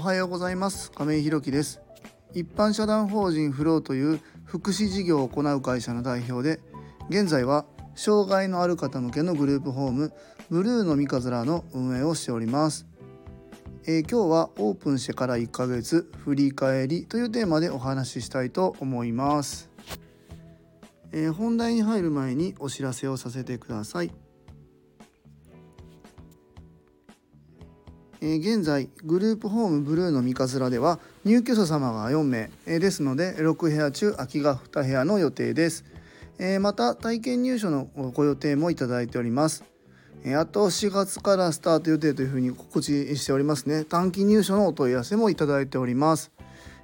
おはようございます。亀井弘樹です。一般社団法人フローという福祉事業を行う会社の代表で現在は障害のある方向けのグループホームブルーの三日面の運営をしております。えー、今日はオープンしてから1ヶ月振り返りというテーマでお話ししたいと思います、えー、本題に入る前にお知らせをさせてください。え、現在グループホームブルーの三日面では入居者様が4名、え、ですので6部屋中空きが2部屋の予定です、え、また体験入所のご予定もいただいております。あと4月からスタート予定というふうに告知しておりますね。短期入所のお問い合わせもいただいております。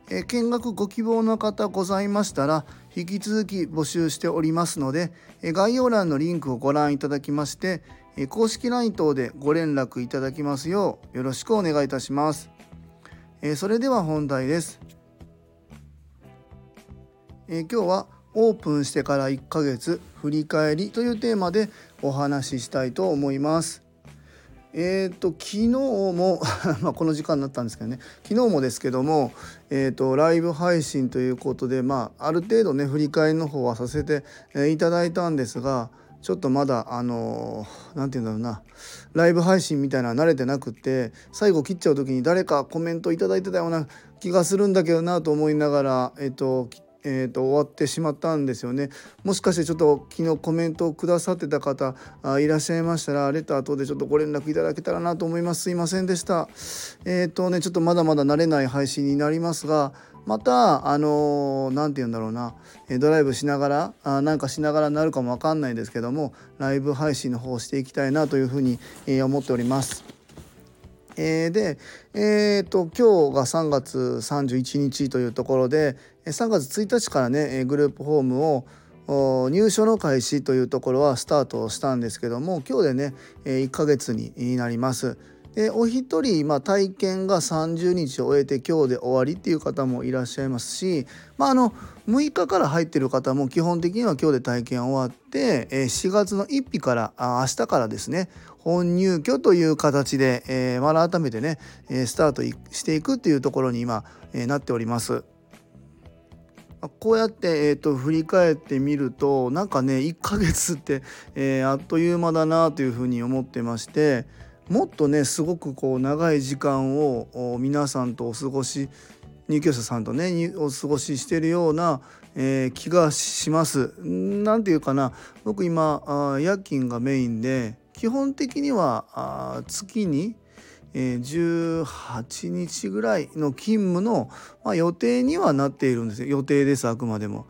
え見学ご希望の方ございましたら引き続き募集しておりますので概要欄のリンクをご覧いただきまして公式 LINE 等でご連絡いただきますようよろしくお願いいたします。それでは本題です。今日はオープンしてから1ヶ月振り返りというテーマでお話ししたいと思います。えーと、昨日も まこの時間になったんですけどね。昨日もですけども、えーと、ライブ配信ということで、まあ、ある程度ね振り返りの方はさせて、えいただいたんですがちょっとまだあの何て言うんだろうな。ライブ配信みたいな慣れてなくって最後切っちゃう時に誰かコメント頂いてたような気がするんだけどなと思いながら、えっとえーと、終わってしまったんですよね。もしかしてちょっと昨日コメントをくださってた方あいらっしゃいましたらレター等でちょっとご連絡いただけたらなと思います。すいませんでした。えっ、ー、とねちょっとまだまだ慣れない配信になりますがまたあの何、ー、て言うんだろうな。ドライブしながらあなんかしながらなるかも分かんないですけどもライブ配信の方をしていきたいなというふうに、えー、思っております。えー、で、えーと、今日が3月31日というところで3月1日からねグループホームを入所の開始というところはスタートしたんですけども今日でね1ヶ月になります。でお一人、まあ、体験が30日を終えて今日で終わりっていう方もいらっしゃいますし、まあ、あの6日から入ってる方も基本的には今日で体験終わって4月の1日から明日からですね本入居という形で、えー、まだ改めてねえスタートしていくっていうところに今、えー、なっております。こうやって、えーと、振り返ってみるとなんかね1ヶ月って、えー、あっという間だなというふうに思ってましてもっとねすごくこう長い時間を皆さんとお過ごし入居者さんとねお過ごししてるような、えー、気がします。なんていうかな僕今あ夜勤がメインで基本的には月にえ18日ぐらいの勤務の、まあ、予定にはなっているんですよ予定ですあくまでも。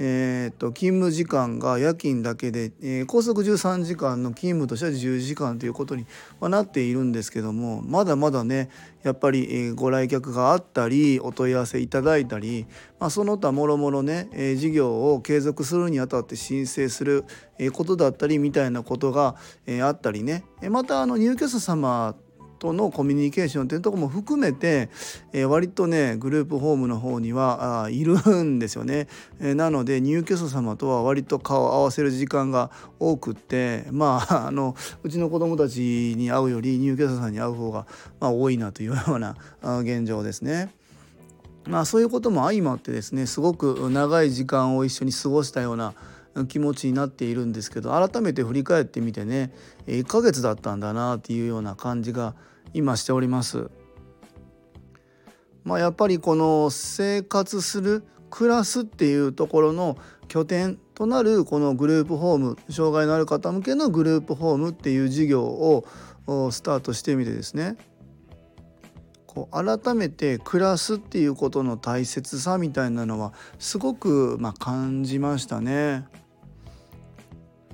えー、っと勤務時間が夜勤だけで、えー、拘束13時間の勤務としては10時間ということにはなっているんですけどもまだまだねやっぱり、え、ご来客があったりお問い合わせいただいたり、まあ、その他もろもろね、え、事業を継続するにあたって申請する、ことだったりみたいなことが、え、あったりねまたあの入居者様とのコミュニケーションっていうとこも含めて、えー、割とねグループホームの方にはあいるんですよね、えー、なので入居者様とは割と顔を合わせる時間が多くってまあ あのうちの子供たちに会うより入居者さんに会う方が、まあ、多いなというような現状ですね。まあそういうことも相まってですねすごく長い時間を一緒に過ごしたような気持ちになっているんですけど改めて振り返ってみてね1ヶ月だったんだなっていうような感じが今しております。まあ、やっぱりこの生活する暮らすっていうところの拠点となるこのグループホーム障害のある方向けのグループホームっていう事業をスタートしてみてですねこう改めて暮らすっていうことの大切さみたいなのはすごくま感じましたね。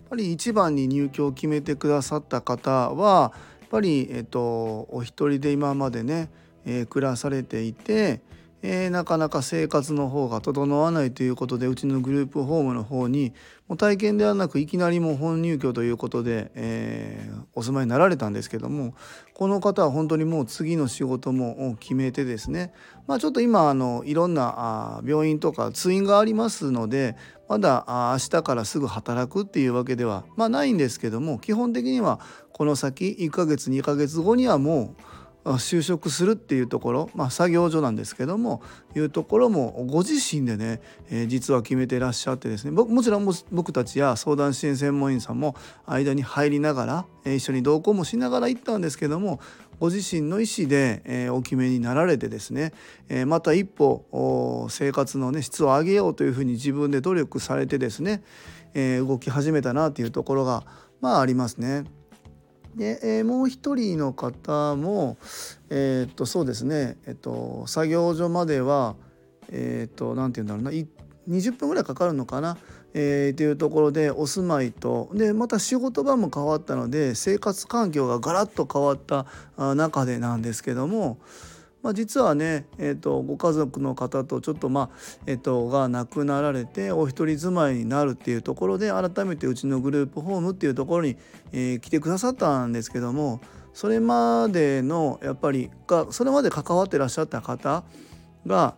ぱり一番に入居を決めてくださった方はやっぱり、えっと、お一人で今までね、えー、暮らされていて、えー、なかなか生活の方が整わないということでうちのグループホームの方にもう体験ではなくいきなりもう本入居ということで、えー、お住まいになられたんですけどもこの方は本当にもう次の仕事も決めてですねまあちょっと今あのいろんなあ病院とか通院がありますのでまだ明日からすぐ働くっていうわけでは、まあ、ないんですけども基本的にはこの先1ヶ月2ヶ月後にはもう就職するっていうところ、まあ、作業所なんですけどもいうところもご自身でね、えー、実は決めてらっしゃってですねもちろん僕たちや相談支援専門員さんも間に入りながら、えー、一緒に同行もしながら行ったんですけどもご自身の意思で、えー、お決めになられてですね、え、また一歩生活の、ね、質を上げようというふうに自分で努力されてですね、え、動き始めたなというところがまあありますね。で、えー、もう一人の方も、えー、っとそうですね、えっと、作業所まではえー、っと何て言うんだろうな。20分ぐらいかかるのかな、えー、っていうところでお住まいと。でまた仕事場も変わったので生活環境がガラッと変わった中でなんですけども、まあ、実はね、えーと、ご家族の方とちょっとまあ、えーと、が亡くなられてお一人住まいになるっていうところで改めてうちのグループホームっていうところに、えー、来てくださったんですけどもそれまでのやっぱりがそれまで関わってらっしゃった方が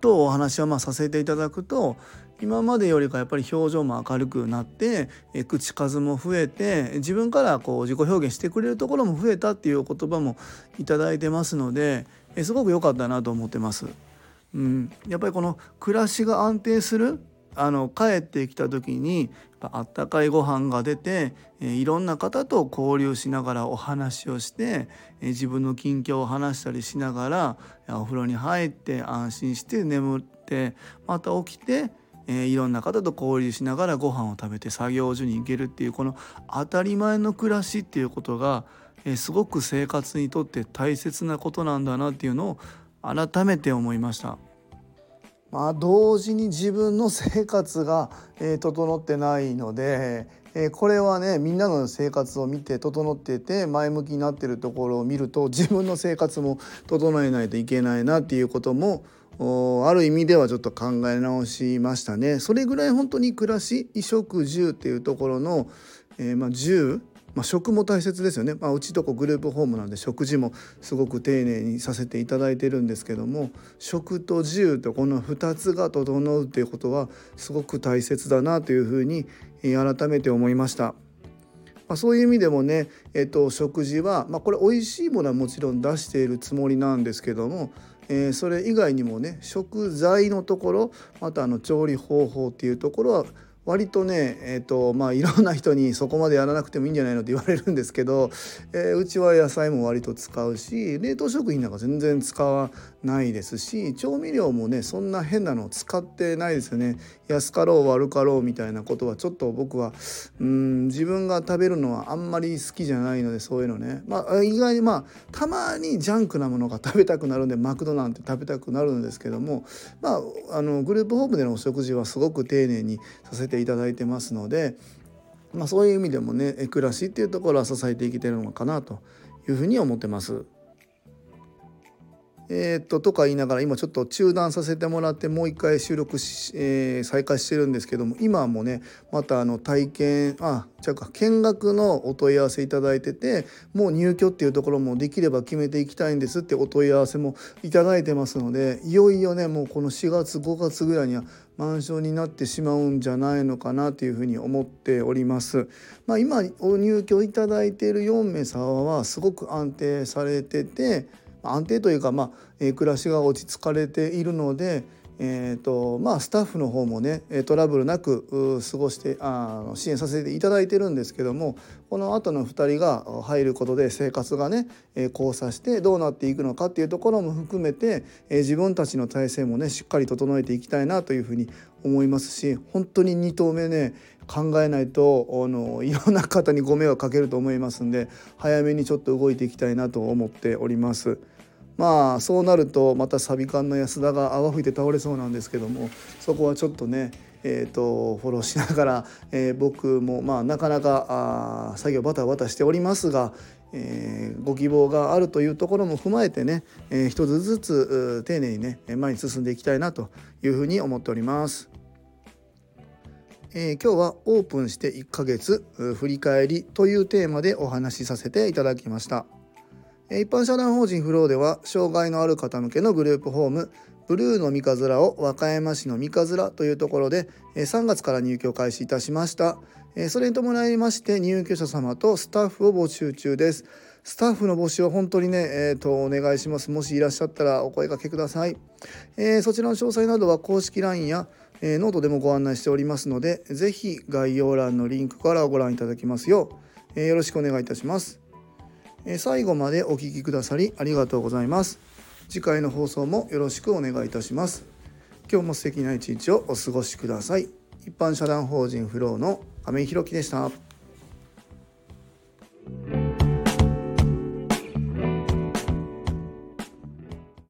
とお話をまあさせていただくと今までよりかやっぱり表情も明るくなってえ口数も増えて自分からこう自己表現してくれるところも増えたっていう言葉も頂いてますのでえすごく良かったなと思ってます。うん、やっぱりこの暮らしが安定するあの帰ってきた時にあったかいご飯が出て、えいろんな方と交流しながらお話をして、え自分の近況を話したりしながらお風呂に入って安心して眠ってまた起きて、えいろんな方と交流しながらご飯を食べて作業所に行けるっていうこの当たり前の暮らしっていうことがえすごく生活にとって大切なことなんだなっていうのを改めて思いました。まあ、同時に自分の生活が、え整ってないので、えこれはねみんなの生活を見て整ってて前向きになってるところを見ると自分の生活も整えないといけないなっていうこともある意味ではちょっと考え直しましたね。それぐらい本当に暮らし衣食住っていうところの、えー、まあ住まあ、食も大切ですよね、まあ、うちとこグループホームなんで食事もすごく丁寧にさせていただいてるんですけども食と自由とこの2つが整うということはすごく大切だなというふうに改めて思いました。まあ、そういう意味でもね、えっと、食事は、まあ、これ美味しいものはもちろん出しているつもりなんですけども、えー、それ以外にもね食材のところまたあの調理方法っていうところは割とねえっ、ー、とまあいろんな人にそこまでやらなくてもいいんじゃないのって言われるんですけど、えー、うちは野菜も割と使うし冷凍食品なんか全然使わないですし調味料もねそんな変なの使ってないですよね。安かろう悪かろうみたいなことはちょっと僕はうん自分が食べるのはあんまり好きじゃないのでそういうのね。まあ意外にまあたまにジャンクなものが食べたくなるんでマクドなんて食べたくなるんですけどもまああのグループホームでのお食事はすごく丁寧にさせてていただいてますので、まあ、そういう意味でもね暮らしっていうところは支えていけてるのかなというふうに思ってます。えー、っととか言いながら今ちょっと中断させてもらってもう一回収録し、えー、再開してるんですけども今もねまたあの体験あじゃか見学のお問い合わせいただいててもう入居っていうところもできれば決めていきたいんですってお問い合わせもいただいてますのでいよいよねもうこの4月5月ぐらいにはマンションになってしまうんじゃないのかなというふうに思っております。まあ、今お入居いただいている4名様はすごく安定されてて安定というか、まあえー、暮らしが落ち着かれているので、えーとまあ、スタッフの方もねトラブルなく過ごしてあ支援させていただいてるんですけどもこの後の2人が入ることで生活がね交差してどうなっていくのかっていうところも含めて自分たちの体制もねしっかり整えていきたいなというふうに思いますし本当に2投目ね考えないとあのいろんな方にご迷惑かけると思いますんで早めにちょっと動いていきたいなと思っております。まあそうなるとまたサビ缶の安田が泡吹いて倒れそうなんですけどもそこはちょっとねえーと、フォローしながら、えー、僕も、まあ、なかなかあ作業バタバタしておりますが、えー、ご希望があるというところも踏まえてね、えー、一つずつ丁寧にね前に進んでいきたいなというふうに思っております。え、今日はオープンして1ヶ月振り返りというテーマでお話しさせていただきました。一般社団法人フローでは障害のある方向けのグループホームブルーの三日面を和歌山市の三日面というところで3月から入居開始いたしました。えそれに伴いまして入居者様とスタッフを募集中です。スタッフの募集は本当にね、えー、とお願いします。もしいらっしゃったらお声掛けください、えー、そちらの詳細などは公式 LINE や、えー、ノートでもご案内しておりますので是非概要欄のリンクからご覧いただきますよう、えー、よろしくお願いいたします、え最後までお聴きくださりありがとうございます。次回の放送もよろしくお願いいたします。今日も素敵な一日をお過ごしください。一般社団法人フローの亀井弘樹でした。